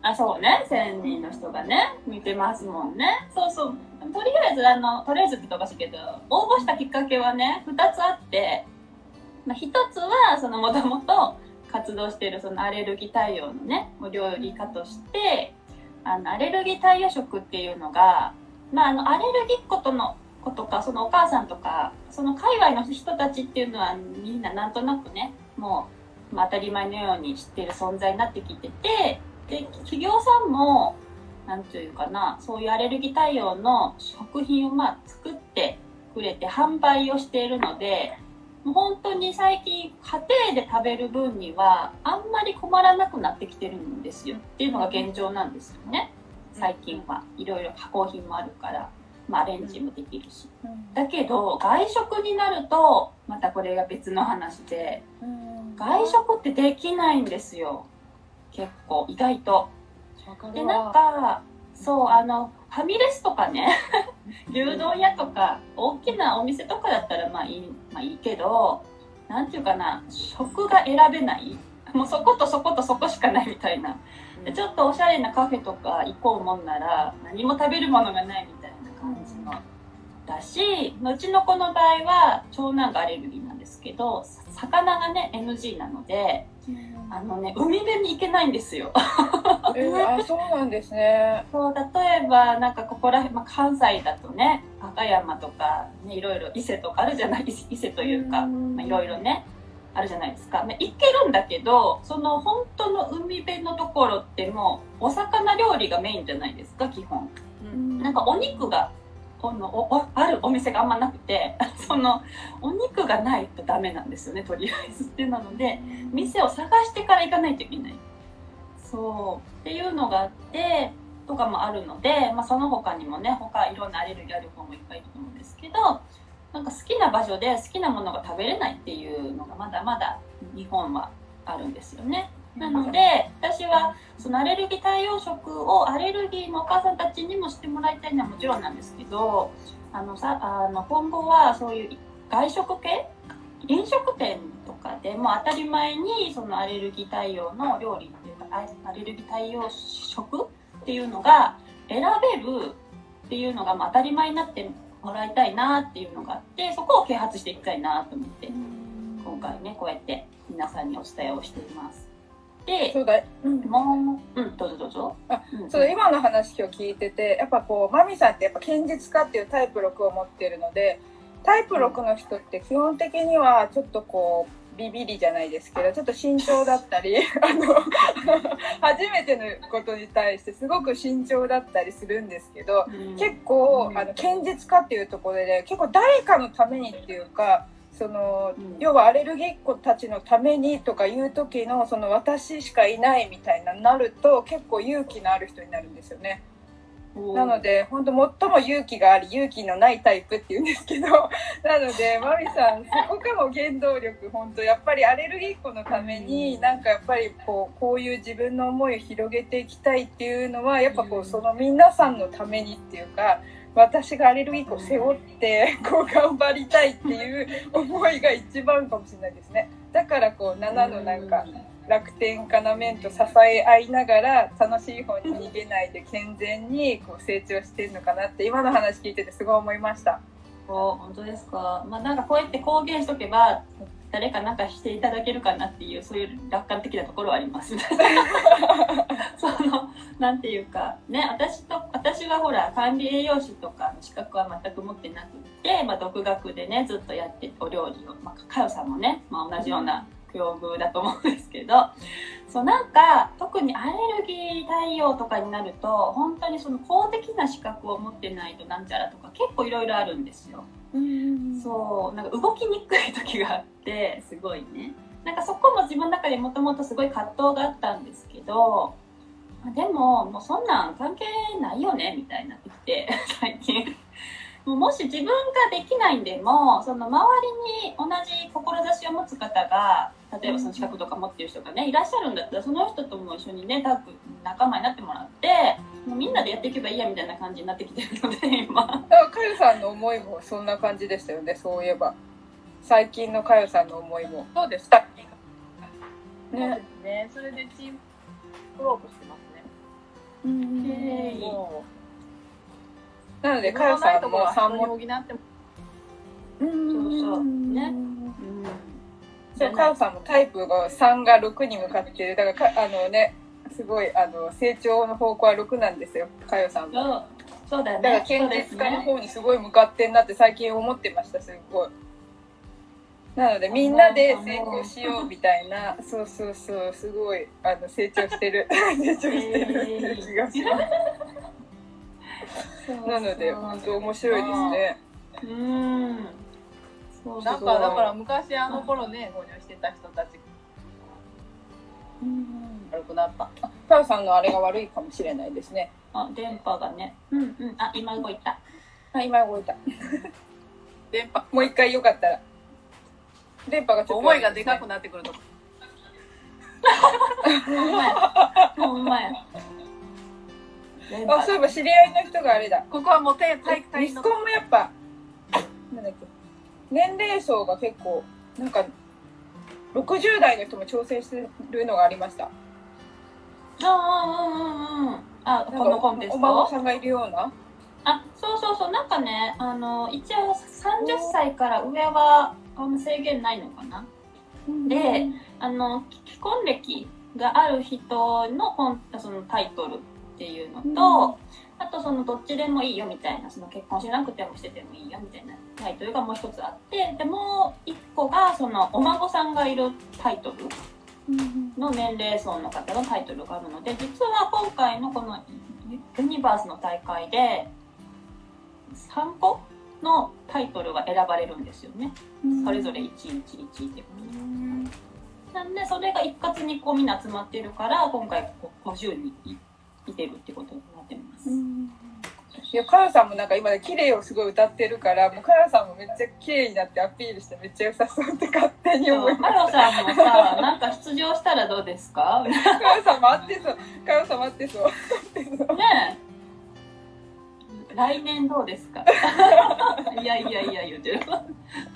あそうね。1000人の人がね見てますもんね。そうそう。とりあえずあのとりあえずって言かしいけど応募したきっかけはね2つあって、まあ、1つはそのもともと活動してるそのアレルギー対応のねお料理家としてあのアレルギー対応食っていうのが、まあ、あのアレルギーっ子との子とかそのお母さんとかその界隈の人たちっていうのはみんななんとなくねもう、まあ、当たり前のように知ってる存在になってきててで企業さんもなんていうかなそういうアレルギー対応の食品をまあ作ってくれて販売をしているのでもう本当に最近家庭で食べる分にはあんまり困らなくなってきてるんですよ。っていうのが現状なんですよね。最近は。いろいろ加工品もあるから、まあ、アレンジもできるし。だけど外食になるとまたこれが別の話で外食ってできないんですよ結構意外と。でなんかそうあのファミレスとかね 牛丼屋とか大きなお店とかだったらまあいい,、まあ、いいけどなんていうかな食が選べないもうそことそことそこしかないみたいなでちょっとおしゃれなカフェとか行こうもんなら何も食べるものがないみたいな感じの。だしうちの子の場合は長男がアレルギーなんですけど魚がね NG なのであのね海辺に行けないんですよ。
えー、あそうなんですね。
そう例えばなんかここら辺、まあ、関西だとね和歌山とか、ね、いろいろ伊勢とかあるじゃない？伊勢というか、まあ、いろいろねあるじゃないですか、ね、行けるんだけどその本当の海辺のところってもうお魚料理がメインじゃないですか基本。なんかお肉がこのおあるお店があんまなくて そのお肉がないとダメなんですよねとりあえずってなので店を探してから行かないといけないそうっていうのがあってとかもあるので、まあ、その他にもね他いろんなアレルギーある子もいっぱいいると思うんですけどなんか好きな場所で好きなものが食べれないっていうのがまだまだ日本はあるんですよね。なので私はそのアレルギー対応食をアレルギーのお母さんたちにもしてもらいたいのはもちろんなんですけどあのさあの今後はそういう外食系？飲食店とかでも当たり前にそのアレルギー対応の料理っていうかアレルギー対応食っていうのが選べるっていうのが当たり前になってもらいたいなっていうのがあってそこを啓発していきたいなと思って今回ねこうやって皆さんにお伝えをしています。で、
そうだ、
うん、もう、うん、どうぞどうぞ。
あ、うん、そう今の話今日聞いてて、やっぱこう、マミさんってやっぱ堅実家っていうタイプ6を持ってるので、タイプ6の人って基本的にはちょっとこう、ビビりじゃないですけどちょっと慎重だったり あの初めてのことに対してすごく慎重だったりするんですけど、うん、結構あの堅実家っていうところで結構誰かのためにっていうかその、うん、要はアレルギーっ子たちのためにとかいう時のその私しかいないみたいななると結構勇気のある人になるんですよね。なので本当最も勇気があり勇気のないタイプっていうんですけど なのでマミさんそこかも原動力本当やっぱりアレルギーっ子のためになんかやっぱりこうこういう自分の思いを広げていきたいっていうのはやっぱこうその皆さんのためにっていうか私がアレルギーを背負ってこう頑張りたいっていう思いが一番かもしれないですねだからこう7のなんか楽天家な面と支え合いながら楽しい方に逃げないで健全にこう成長してるのかなって今の話聞いててすごい思いました。
本当ですか、まあ、なんかこうやって公言しとけば誰かなんかしていただけるかなっていうそういう楽観的なところはあります そのなんていうかね私と私はほら管理栄養士とかの資格は全く持ってなくて、まあ、独学でねずっとやってお料理を、まあ、かよさんもね、まあ、同じような境遇だと思うんですけどそうなんか特にアレルギー対応とかになると本当にその公的な資格を持ってないとなんちゃらとか結構いろいろあるんですよ。そうなんか動きにくい時があって すごいね。なんかそこも自分の中でもともとすごい葛藤があったんですけどでももうそんなん関係ないよねみたいになってきて 最近もし自分ができないんでもその周りに同じ志を持つ方が例えばその資格とか持ってる人がねいらっしゃるんだったらその人とも一緒にねタッグ仲間になってもらってもうみんなでやっていけばいいやみたいな感じになってきてるので 今。か
よさんの思いもそんな感じでしたよねそういえば。最近のかよさんの思いも。
そうですね。そうですね。それでチームワークしてますね。うん。えー
なので、かよさんも3も。
補っても。
そうそう。ね。
そう、かよさんもタイプが3が6に向かってる。だからか、あのね、すごい、あの、成長の方向は6なんですよ、かよさんも。
そうだね。
だから、堅実化の方にすごい向かってんなって最近思ってました、すごい。なのでみんなで成功しようみたいな、そうそうそうすごいあの成長してる 成長してる気がします。なので本当面白いですね。うん。
そうなんかだから昔あの頃ね購入してた人たち。うん。悪くなった。
かよさんのあれが悪いかもしれないですね。
あ電波がね。うんうん。あ今動いた。
あ今動いた。
電波。
もう一回よかったら。電波がちょっと、
思いがでかくなってくると。
ほんまや。ほんまや。
あそういえば知り合いの人があれだ。
ここはもう体体育
ミスコンもやっぱなんだっけ年齢層が結構なんか60代の人も挑戦してるのがありました。
あうんうんうんあこのコンテス
お孫
ト
さんがいるような。
あそうそうそうなんかねあの一応30歳から上はあの制限ないのかな。であの既婚歴がある人の本そのタイトルっていうのと、あとそのどっちでもいいよみたいなその結婚しなくてもしててもいいよみたいなタイトルがもう一つあってでもう一個がそのお孫さんがいるタイトルの年齢層の方のタイトルがあるので実は今回のこのユニバースの大会で3個のタイトルが選ばれるんですよね。それぞれ1、1、1ってなんでそれが一括にこうみんな集まってるから今回こう50人いいてるってことになってます。
いやカヨさんもなんか今で綺麗をすごい歌ってるからもうカヨさんもめっちゃ綺麗になってアピールしてめっちゃ良さそうって勝手に思います。
ハロさんもさ、なんか出場したらどうですか？ね
カヨさんも合ってそう。カヨさんも合ってそう。
え。来年どうですか？いやいやいや言うてる。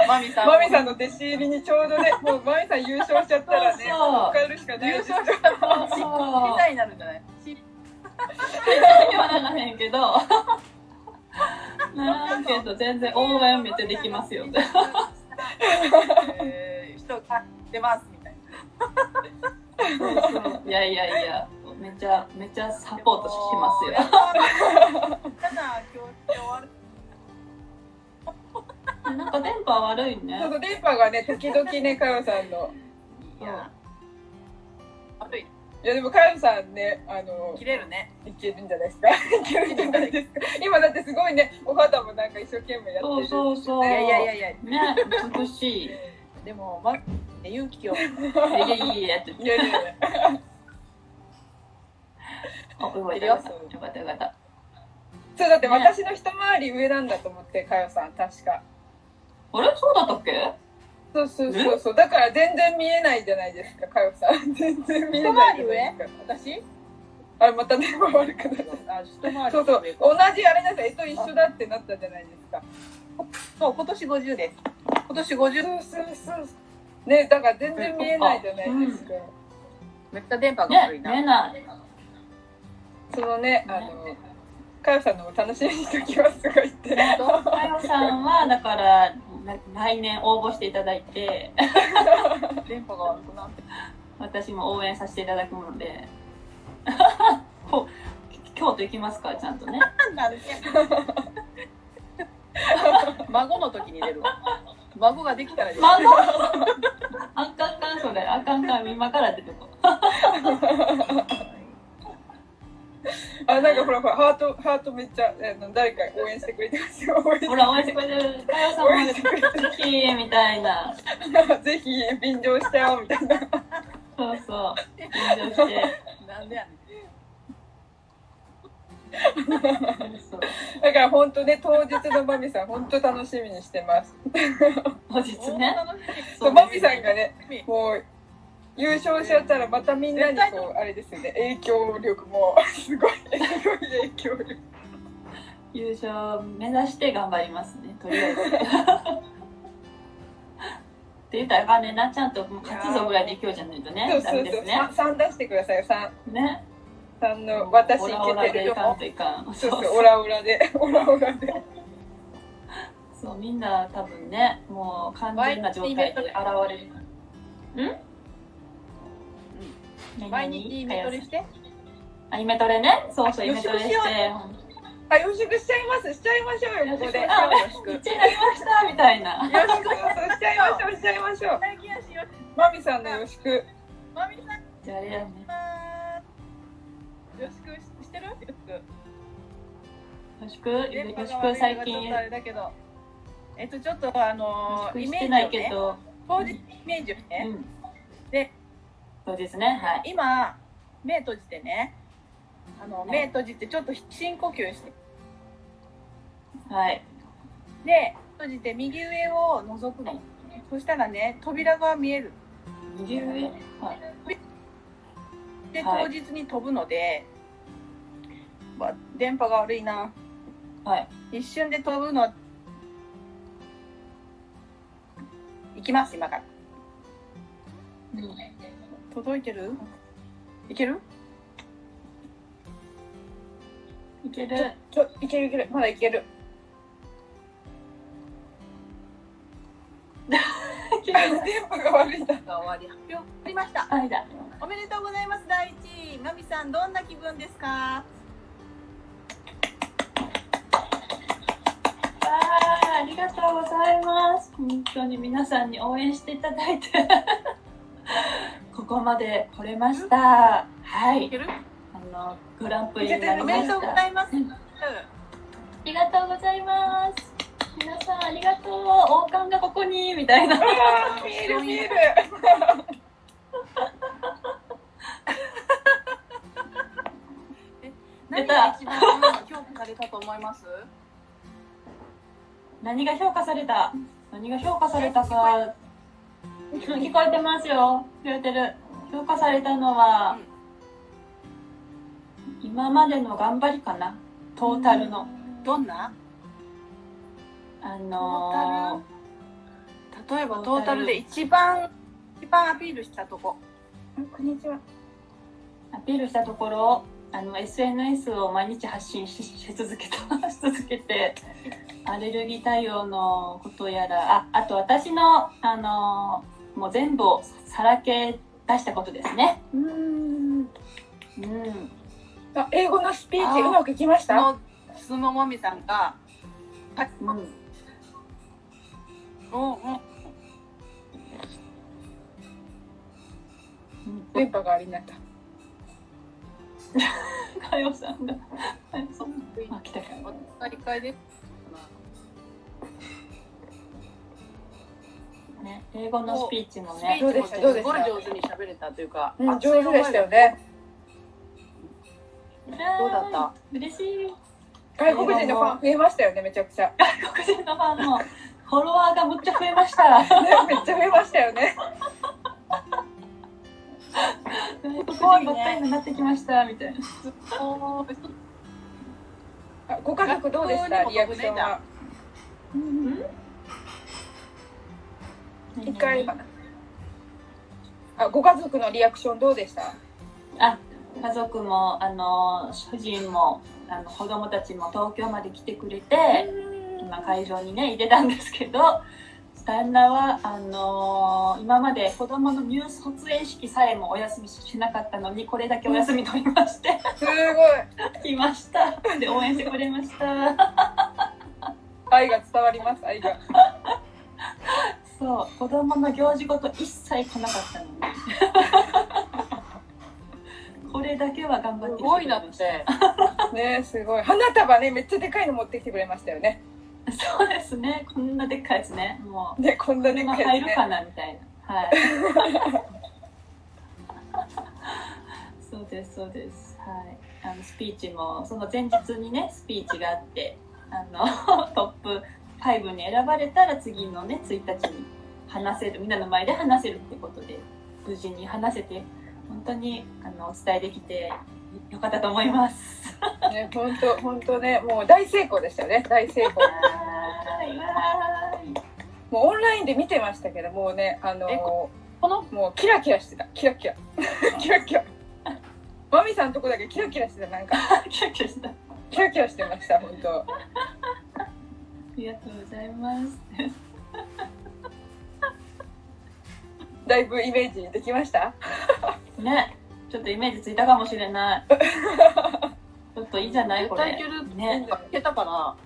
マミさん
マミさんの弟子入りにちょうどねもうマミさん優勝しちゃったらね
そうそう。
受かるしかない
優
ですよ。
勝したら みたいになるんじゃない？し
言わならへんけど。ならんけど全然応援めっちゃできますよ。
えー人が出ますみたいない
やいやいや、めっちゃめっちゃサポートしますよ。
ただ今日今日終わる
なんか電波悪いね。
電波がね時々ねカヨさんの
いや悪い
いやでもカヨさんねあの
切れるね
いけるんじゃないですか？いけるんじゃないですか？今だってすごいねお肌もなんか一生懸命やって
そう
る
そうそう。
いやいやいやいや
ね、美しい。
でもま勇気を
いやいやいやって。
いやいやいや
あ、よかったよかった。よかった。
そうだって私の一回り上なんだと思ってかよさん確か
あれ？そうだったっけ？
そうそうそうそう。だから全然見えないじゃないですかかよさん。全然見えないじゃないですか。
私？
あれまた電話悪くなった
あ一回り
そうそう。同じあれなんです。よえと一緒だってなったじゃないですか。
そう今年50です。今年50
そうそうそうねだから全然見えないじゃないですか、
めっちゃ電波が
ね
悪い、な、
見えない。
そのねあのかよさんのも楽しみにしておきますとか言って。
かよさんは、だから、な来年応募していただいて、
電波が悪くなって。
私も応援させていただくので、京都行きますか？ら、ちゃんとね。
孫の時に出るわ。孫ができたら出る。
孫？あかんあかん、それ。あかんかん、今から出てこ。う。
あなんかほらほらハートハートめっちゃあの誰か応援してくれてますよ応援して
ほら、応援してくれてる。かよさんも、ぜひ、みたいな。
ぜひ便乗しちゃおうみたいな
そうそう。緊張して。
なんでやねん
そう
だから本当ね当日のマミさん本当楽しみにしてます
当日ね。
そうマミさんがねもう優勝しちゃったらまたみんなにこうあれですよね影響力もすごいすごい影響力
優勝目指して頑張りますね、とりあえず。って言ったらあかんねんな、ちゃんと勝つぞぐらいで今日じゃないとね
そう、そうそう
ダメですね。
3出してくださいよ3
ね。
三の私い
オラオラ
けてる
でいかんといかん。
そうそうオラオラでオラオラで
そう、みんな多分ね、もう完全な状態で現れるから。ん？
毎日イメトレして？
あ、イメトレね？そうそう、
あ
イメトレして。
あ予習しちゃいますしちゃいましょうよここで
あ、
よろしく
1位になりましたみたいな。
よろしくしちゃいましょうしちゃいましょうマミさんのよろしく
マミさん
じゃあね。
よろしくしてる？よろしく
よろしく、最近。
えっとちょっとあのイメージ
ない
をね
けど。
イメージをね、
うん。
で
そうですね、はい。
今目閉じてねあの
い
目閉じてちょっと深呼吸して
はい。
で閉じて右上を覗くのそしたらね扉が見える
右上？はい。
で
はい
当日に飛ぶので、わ電波が悪いな。
はい。
一瞬で飛ぶの。行きます、今から。届いてる？いける？
いける。
ちょいけるいけるまだいける 電波が悪い
終わり。発表ありました。
はいだ。
おめでとうございます、第一位。まみさん、どんな気分ですか？
わあ、ありがとうございます。本当に皆さんに応援していただいて、ここまで来れました。はいあの、グランプリになり
おめでとうご
ました。
ざいます。
うんありがとうございます。皆さんありがとう。王冠がここに、みたいな。
見える見える
何が一番評価されたと思います？
何が評価された？何が評価されたか、聞こえてますよ。聞こえてる。評価されたのは、今までの頑張りかな。トータルの。
どんな？
あの
例えばトータルで一番、一番アピールしたとこ。
こんにちは
ー、アピールしたところ、あの、SNS を毎日発信しし続けた、し続けて、アレルギー対応のことやら、あ、あと私の、あのーもう全部をさらけ出したことですね。
うん。
うん。
あ英語のスピーチうまくいきました？
その、もみさんが、はい、
うん。
うん。うん。
電波がありになった
かよさん。が。かよさん。あ、来たか。
大会で。
ね、英語のスピーチも
ス
ね
ピ。ーチもすごい
どうでした？
上手に喋れたというか、
うん上手でしたよね。
どうだった？
嬉しい。
外国人のファン増えましたよねめちゃくちゃ。
外国人のファンも、フォロワーがむっちゃ増えました。
ねめっちゃ増えましたよね。
外国人ばっかりになってきました、みたいな。
あご家族どうでした？リアクションは一回。あご家族のリアクションどうでした？
あ、家族も、あの、主人も、あの、子供たちも東京まで来てくれて、今会場にね、入れたんですけど、旦那は、あの今まで子供の入卒園式さえもお休みしなかったのに、これだけお休み取りまして、
すごい。
来ました。で、応援してくれました。
愛が伝わります愛が
そう、子供の行事ごと一切来なかったのに。これだけは頑張って
すごいなっ
来て。
ねすごい花束ねめっちゃでかいの持ってきてくれましたよね
そうですね、こんなでっかいですね。もう、
ねこんなで
今
かいやつね
入るかなみたいな。はい。そうです、そうです。はい。あのスピーチも、その前日にね、スピーチがあって、あの、トップ5に選ばれたら次のね、1日に話せる、みんなの前で話せるってことで、無事に話せて、本当にあのお伝えできてよかったと思います。
ね本当本当ねもう大成功でしたよね。大成功。もうオンラインで見てましたけどもうねあの
えこの？
もうキラキラしてた。キラキラ。キラキラ。マミさんのとこだけキラキラしてたなんか。
キラキラした。あ
キラキラしてました本当
りがとうございます。
だいぶイメージできました？
ね、ちょっとイメージついたかもしれない。ちょっといいじゃないこれ。ね。
いけたから、も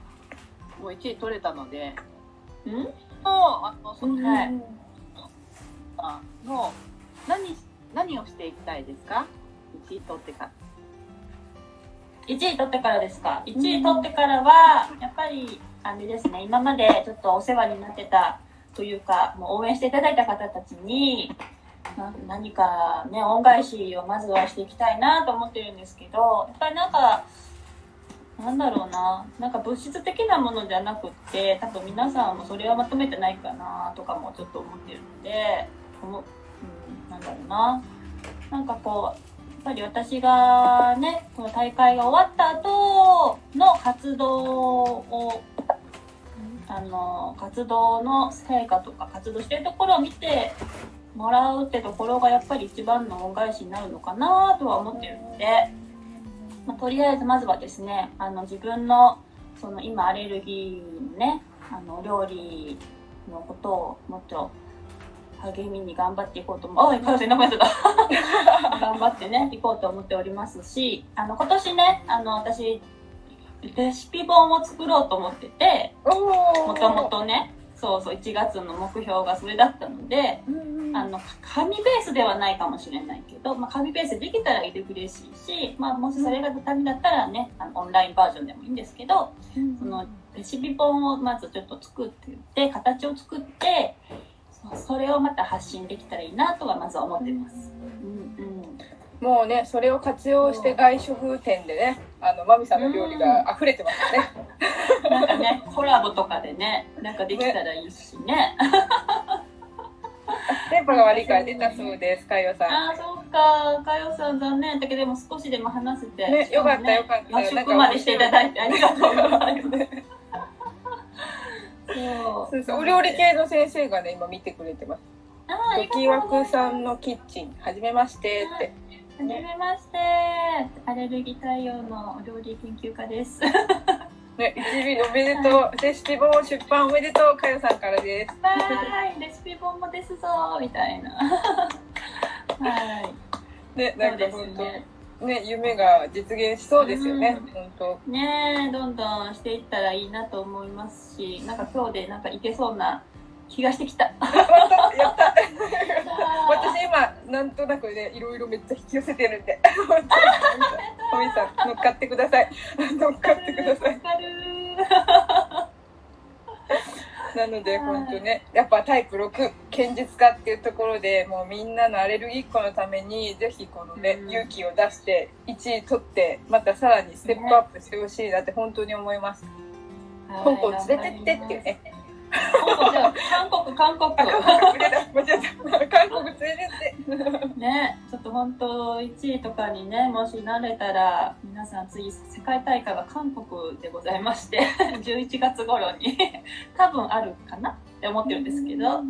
う1位取れたので、
ん？
もう、あの、その、
はい
の、何、何をしていきたいですか ?1 位取ってから。
1位取ってからですか？1位取ってからはやっぱりあれですね。今までちょっとお世話になってたというか、もう応援していただいた方たちに。な何かね恩返しをまずはしていきたいなと思ってるんですけどやっぱりなんかなんだろうななんか物質的なものじゃなくって多分皆さんもそれは求めてないかなとかもちょっと思ってるので思う、ん、なんだろうななんかこうやっぱり私がねこの大会が終わった後の活動をあの活動の成果とか活動してるところを見てもらうってところがやっぱり一番の恩返しになるのかなとは思ってるので、まあ、とりあえずまずはですねあの自分のその今アレルギーのねあの料理のことをもっと励みに頑張っていこうと思う。おい、カヨセンなくなっちゃった。頑張ってね、いこうと思っておりますし、あの、今年ね、あの、私、レシピ本を作ろうと思ってて、
お
もともとね、そうそう、1月の目標がそれだったので、あの、紙ベースではないかもしれないけど、まあ、紙ベースできたら嬉しいし、まあ、もしそれがダメだったらね、あのオンラインバージョンでもいいんですけど、そのレシピ本をまずちょっと作っていって、形を作って、それをまた発信できたらいいなとはまずは思ってます。うんうん。
もうねそれを活用して外食店でねあのマミさんの料理が溢れてますね。
なんかね、コラボとかでね、なんかできたらいいしね。
電波が悪いから出たそうですかよさん。
ああ、そうか。かよさん残念だけど、でも少しでも話せて。
ねよかったよかった
和食までしていただいてありがとうございます。そう。
そうお料理系の先生がね今見てくれてます。
あーあり
ド
がとうございます
キワクさんのキッチンはじめましてって。
はじめまして。アレルギー対応のお料理研究家です。
ね一尾おめでとうレシピ本出版おめでとうかよさんからです。
わーい、レシピ本もですぞみたいな。はい。
ねなんか本
ね。
当ね夢が実現しそうですよね
うん
本当。
ねえ、どんどんしていったらいいなと思いますし、なんか今日でなんかいけそうな気がしてきた。
やった。私今なんとなくねいろいろめっちゃ引き寄せてるんで。本当マミさん乗っかってください。乗っかってください。なので本当ねやっぱタイプ6堅実化っていうところでもうみんなのアレルギーっ子のためにぜひこのね、
うん
勇気を出して1位取ってまたさらにステップアップしてほしいなって本当に思います。香港連れてってっていうね。
じゃあ韓国、韓国。
韓国連れてって。
ね、ちょっと本当1位とかにね、もしなれたら、皆さん次世界大会は韓国でございまして、11月頃に多分あるかな？って思ってるんですけど、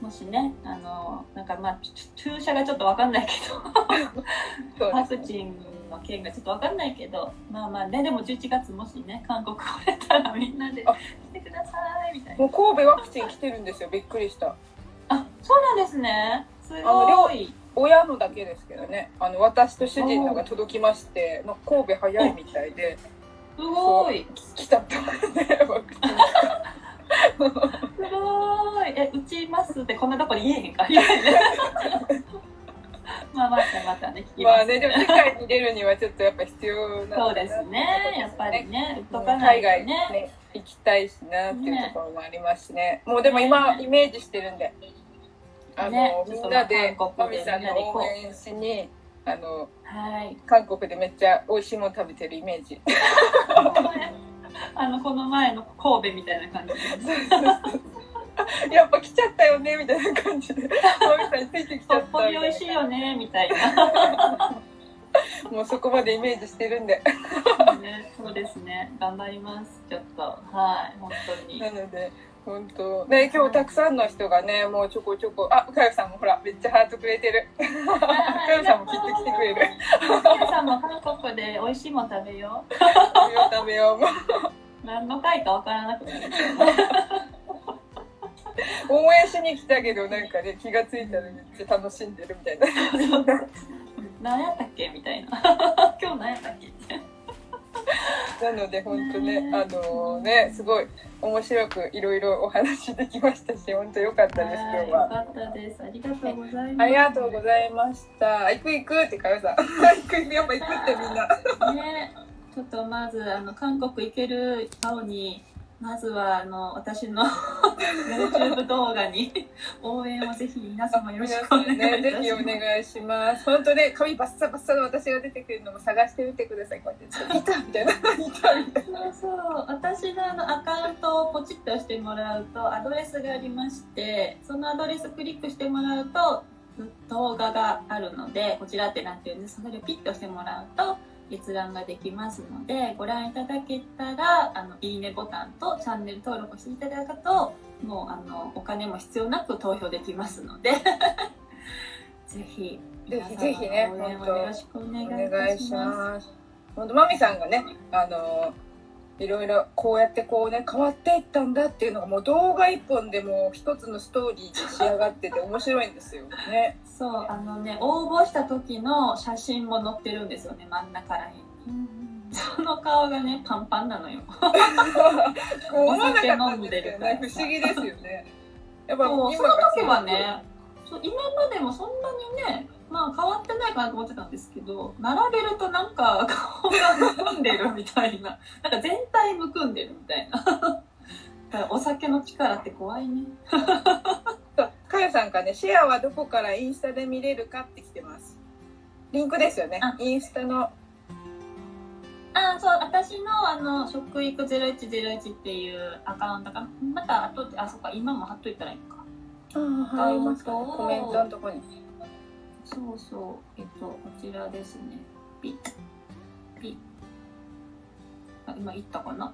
もしね、あの、なんかまあ、注射がちょっとわかんないけど、ワ
そうです
クチンの件がちょっとわかんないけど、まあまあね、でも11月もしね、韓国来れたらみんなで
あ
来てくださいみたいな。
もう神戸ワクチン来てるんですよびっくりした。
あ、そうなんですね。す
あの
ごい。
親のだけですけどねあの私と主人のが届きまして、まあ、神戸早いみたいで。
すごい。
来たってことでワクチン
すごい。え、打ちますってこんなとこで言えへんか？まあまたまたね、聞きます。
まあねでも世界に出るにはちょっとやっぱ必要な
そうですね。やっぱりね、とかな
海外にね
ね。
行きたいしなっていうところもありますしねもうでも今イメージしてるんであの、
ね
みんなでマミさんの応援しにあの
はい。
韓国でめっちゃ美味しいもの食べてるイメージ
あの、この前の神戸みたいな感じで。
やっぱ来ちゃったよねみたいな感じでマミさんについてきちゃ
ほ
ったみたいな
っぽり美味しいよね、みたいな。
もうそこまでイメージしてるんで
ね、そうですね。頑張ります。ちょっと。はい。本当に。
なので本当ね今日たくさんの人がねもうちょこちょこあかよさんもほらめっちゃハートくれてるかよさんも切ってきてくれる
皆さんも韓国で美味しいもん食べよ
食べよう食べよう。
何の回かわからなくなる。
応援しに来たけどなんかね気がついたらめっちゃ楽しんでるみたいな
何やったっけ？みたいな。今日何やったっけ？
なので本当ねあのねすごい面白くいろいろお話できましたし本当良かったです今日は。
よかったです。ありがとうございます。
ありがとうございました。行く行くってかよさん。行く行くやっぱ行くってみんな。
ね、ちょっとまずあの韓国行けるようにまずはあの私の YouTube 動画に応援をぜひ皆様よろし
皆
くお願いい
さん ねぜ。ひお願いします。本当ね髪バッサバッサの私が出てくるのも探してみてください。こうやっていたみたいな。いたみたいな。
そうそう私のあのアカウントをポチッと押してもらうとアドレスがありましてそのアドレスクリックしてもらうと動画があるのでこちらってなってるんですそれをピッと押してもらうと閲覧ができますのでご覧いただけたらあのいいねボタンとチャンネル登録していただくともうあのお金も必要なく投票できますので ぜひ
ぜひぜひね
よろしくお願い
し。
ます。
本当マミさんがね、あのいろいろこうやってこうね変わっていったんだっていうのがもう動画一本でもう一つのストーリーで仕上がってて面白いんですよね。
そうあのね応募した時の写真も載ってるんですよね真ん中らへんに。その顔がねパンパンなのよ。
こう思わなかったんですけどね不思議ですよね。やっぱ
そうそ
今が
の時はねそう今までもそんなにねまあ変わってないかなと思ってたんですけど並べるとなんか顔がむくんでるみたいな。なんか全体むくんでるみたいな。お酒の力って怖いね。
かよさんがねシェアはどこからインスタで見れるかって来てます。リンクですよね。
あ。
インスタの。
あそう私のあの食育0101っていうアカウントがまた後であそっか今も貼っといたらいいのか
はいますか？コメントのところに。
そうそうえっとこちらですねピッピッあ今言ったかな？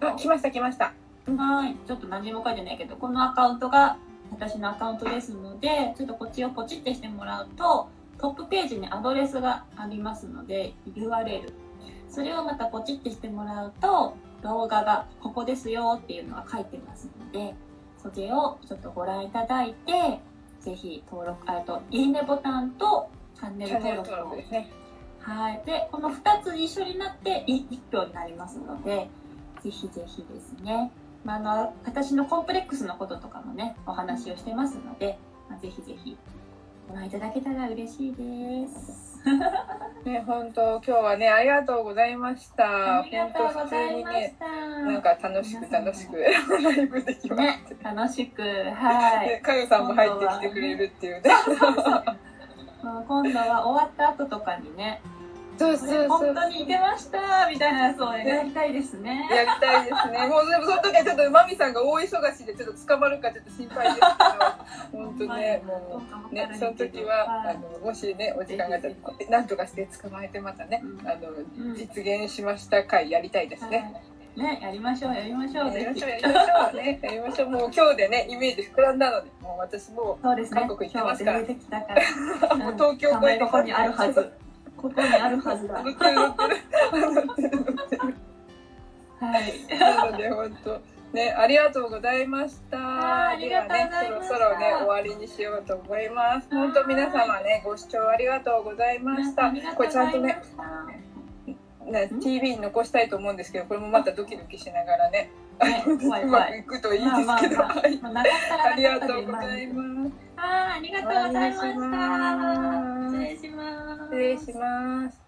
あ来ました来ました。
はい。ちょっと何も書いてないけど、このアカウントが私のアカウントですので、ちょっとこっちをポチってしてもらうと、トップページにアドレスがありますので、URL。それをまたポチってしてもらうと、動画がここですよっていうのが書いてますので、それをちょっとご覧いただいて、ぜひ登録、あと、いいねボタンとチャンネル登録を
ですね。
はい。で、この2つ一緒になって1票になりますので、ぜひぜひですね。まあ、あの、私のコンプレックスのこととかもね、お話をしてますので、まあ、ぜひぜひご覧いただけたら嬉しいです。
ね本当今日はねありがとうございました。
ありがとうございました。
なんか楽しく楽しくライブできま
ね
した。、
楽しく、はい。
でかよさんも入ってきてくれるっていうね。
今度は終わった後とかにね、
そうそうそう
本。当にいけましたみたいなやつをやりたいですね。
やりたいですね。もうでもその時はちょっとマミさんが大忙しでちょっと捕まるかちょっと心配ですけど、本当ねもうねその時はあのもしねお時間があったらなんとかして捕まえてまたね
うん
あの
ん
実現しました回やりたいですね。
はい。ね、やりましょう、やりましょう、
やりましょうやりましょうねやりましょうもう今日でねイメージ膨らんだのでもう私も
そうですね。
韓国行ってますから
今日出てきたから。
もう東京
名前ここにあるはず。ここにあるはずだ。はい。
なので本当ねありがとうございました。
はいありがとうございました
ではねそろそろね終わりにしようと思います。本当皆様ねご視聴ありがとうございましたこれちゃんとね。ね TV に残したいと思うんですけどこれもまたドキドキしながらね
ね、怖いう
ま。くいくといいですけど。
まあ
りがとうございます。
はい、ありがとうございました。失礼します。
失礼します。